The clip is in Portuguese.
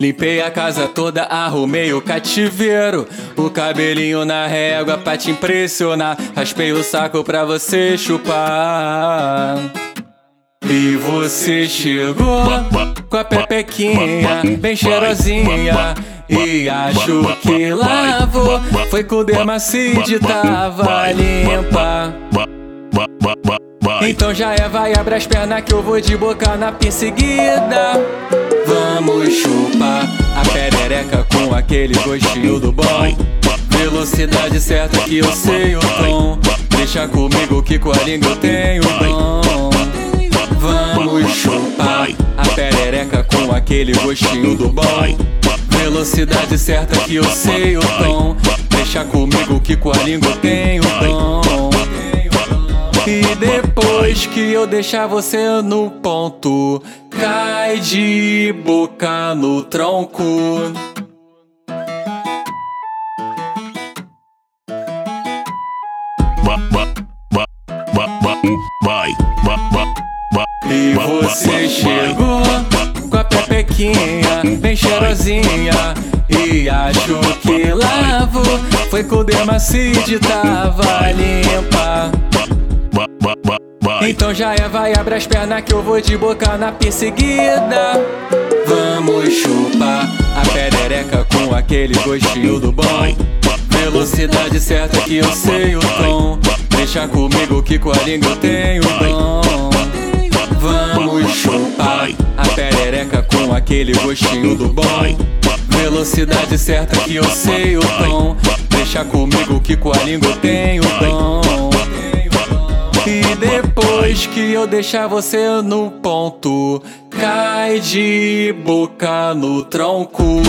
Limpei a casa toda, arrumei o cativeiro. O cabelinho na régua pra te impressionar. Raspei o saco pra você chupar. E você chegou com a pepequinha bem cheirosinha. E acho que lavou. Foi com dermacide, tava limpa. Então já é, vai, abre as pernas que eu vou de boca na seguida. Vamos chupar a perereca com aquele gostinho do bom. Velocidade certa que eu sei o tom. Deixa comigo que com a língua eu tenho dom. Vamos chupar a perereca com aquele gostinho do bom. Velocidade certa que eu sei o tom. Deixa comigo que com a língua eu tenho dom. E depois que eu deixar você no ponto, cai de boca no tronco. E você chegou com a pepequinha bem cheirosinha. E acho que lavou. Foi com o dermacide, tava limpa. Então já é, vai, abre as pernas que eu vou de boca na perseguida. Vamos chupar a perereca com aquele gostinho do bom. Velocidade certa que eu sei o tom. Deixa comigo que com a língua eu tenho dom. Vamos chupar a perereca com aquele gostinho do bom. Velocidade certa que eu sei o tom. Deixa comigo que com a língua eu tenho dom. Depois que eu deixar você no ponto, cai de boca no tronco.